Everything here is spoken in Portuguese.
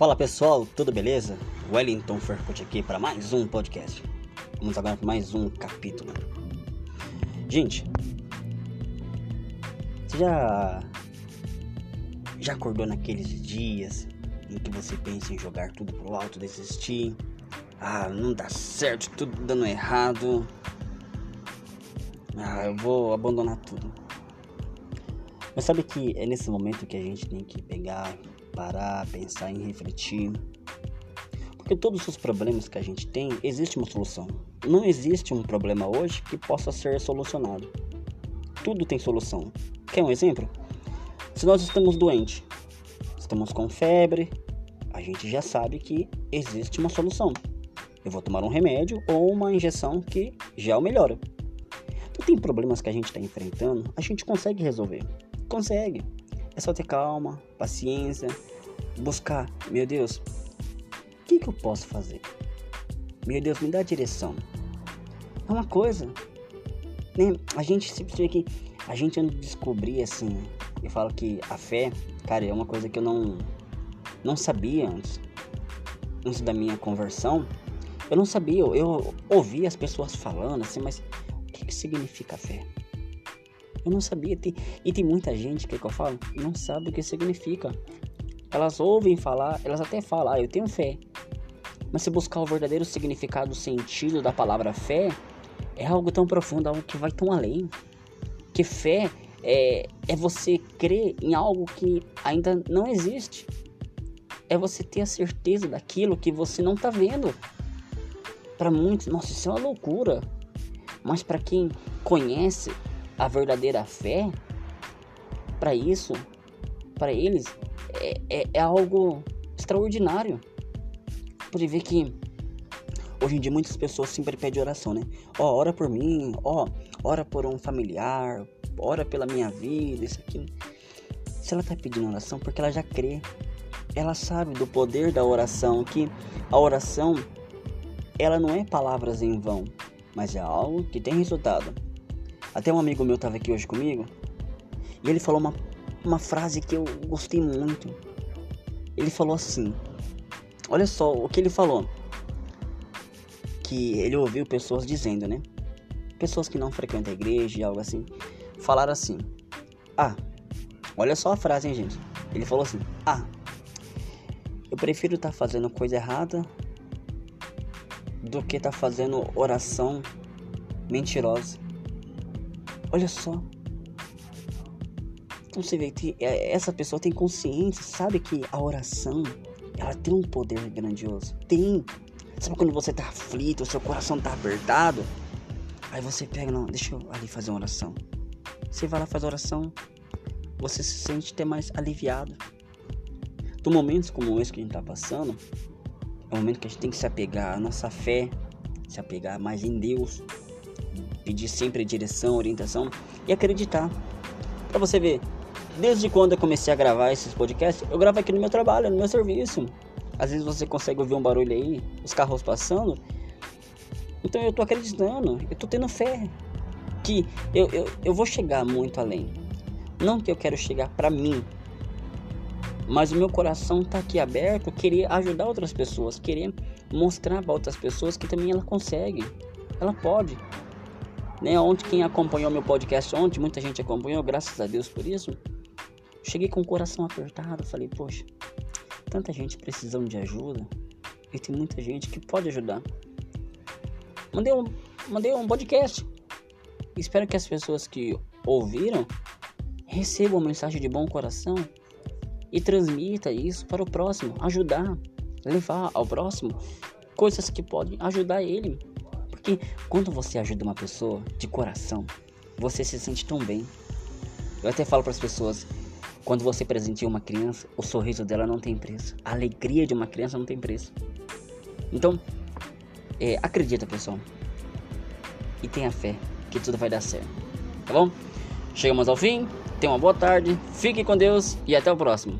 Fala pessoal, tudo beleza? Wellington Fercut aqui para mais um podcast. Vamos agora para mais um capítulo. Gente, você já já acordou naqueles dias em que você pensa em jogar tudo pro alto, desistir? Ah, não dá certo, tudo dando errado. Ah, eu vou abandonar tudo. Mas sabe que é nesse momento que a gente tem que pegar, parar, pensar e refletir. Porque todos os problemas que a gente tem, existe uma solução. Não existe um problema hoje que possa ser solucionado. Tudo tem solução. Quer um exemplo? Se nós estamos doentes, estamos com febre, a gente já sabe que existe uma solução. Eu vou tomar um remédio ou uma injeção que já o melhora. Então, tem problemas que a gente está enfrentando, a gente consegue resolver. Consegue. É só ter calma, paciência, buscar. Meu Deus, o que, que eu posso fazer? Meu Deus, me dá direção. É uma coisa. Né? A gente se vê que a gente anda descobrir assim. Eu falo que a fé, cara, é uma coisa que eu não não sabia antes. Antes da minha conversão, eu não sabia. Eu, eu ouvia as pessoas falando assim, mas o que, que significa fé? Eu não sabia. Tem, e tem muita gente que, que eu falo, não sabe o que significa. Elas ouvem falar, elas até falam, ah, eu tenho fé. Mas se buscar o verdadeiro significado, o sentido da palavra fé, é algo tão profundo, algo que vai tão além. Que fé é, é você crer em algo que ainda não existe. É você ter a certeza daquilo que você não está vendo. Para muitos, nossa, isso é uma loucura. Mas para quem conhece a verdadeira fé, para isso, para eles, é, é, é, algo extraordinário. Pode ver que hoje em dia muitas pessoas sempre pedem oração, né? Ó, oh, ora por mim, ó, oh, ora por um familiar, ora pela minha vida, isso aqui. Se ela tá pedindo oração, porque ela já crê, ela sabe do poder da oração, que a oração ela não é palavras em vão, mas é algo que tem resultado. Até um amigo meu estava aqui hoje comigo e ele falou uma, uma frase que eu gostei muito. Ele falou assim: Olha só o que ele falou. Que ele ouviu pessoas dizendo, né? Pessoas que não frequentam a igreja e algo assim. Falaram assim: Ah, olha só a frase, hein, gente. Ele falou assim: Ah, eu prefiro estar tá fazendo coisa errada do que estar tá fazendo oração mentirosa. Olha só. Então você vê que é, essa pessoa tem consciência, sabe que a oração ela tem um poder grandioso. Tem. Sabe quando você tá aflito, o seu coração tá apertado? Aí você pega, não, deixa eu ali fazer uma oração. Você vai lá fazer oração, você se sente até mais aliviado. Então, momentos como esse que a gente tá passando, é um momento que a gente tem que se apegar à nossa fé, se apegar mais em Deus, pedir sempre direção, orientação e acreditar. Para você ver, desde quando eu comecei a gravar esses podcasts, eu gravo aqui no meu trabalho, no meu serviço. Às vezes você consegue ouvir um barulho aí, os carros passando. Então eu tô acreditando, eu tô tendo fé que eu, eu, eu vou chegar muito além. Não que eu quero chegar para mim, mas o meu coração tá aqui aberto, querer ajudar outras pessoas, querer mostrar para outras pessoas que também ela consegue, ela pode. Né? Ontem, quem acompanhou meu podcast ontem, muita gente acompanhou, graças a Deus por isso. Cheguei com o coração apertado, falei, poxa, tanta gente precisando de ajuda e tem muita gente que pode ajudar. Mandei um, mandei um podcast. Espero que as pessoas que ouviram recebam a mensagem de bom coração e transmita isso para o próximo, ajudar, levar ao próximo coisas que podem ajudar ele. Porque quando você ajuda uma pessoa de coração, você se sente tão bem. Eu até falo para as pessoas, quando você presenteia uma criança, o sorriso dela não tem preço. A alegria de uma criança não tem preço. Então, é, acredita, pessoal. E tenha fé que tudo vai dar certo. Tá bom? Chegamos ao fim. Tenha uma boa tarde. Fique com Deus e até o próximo.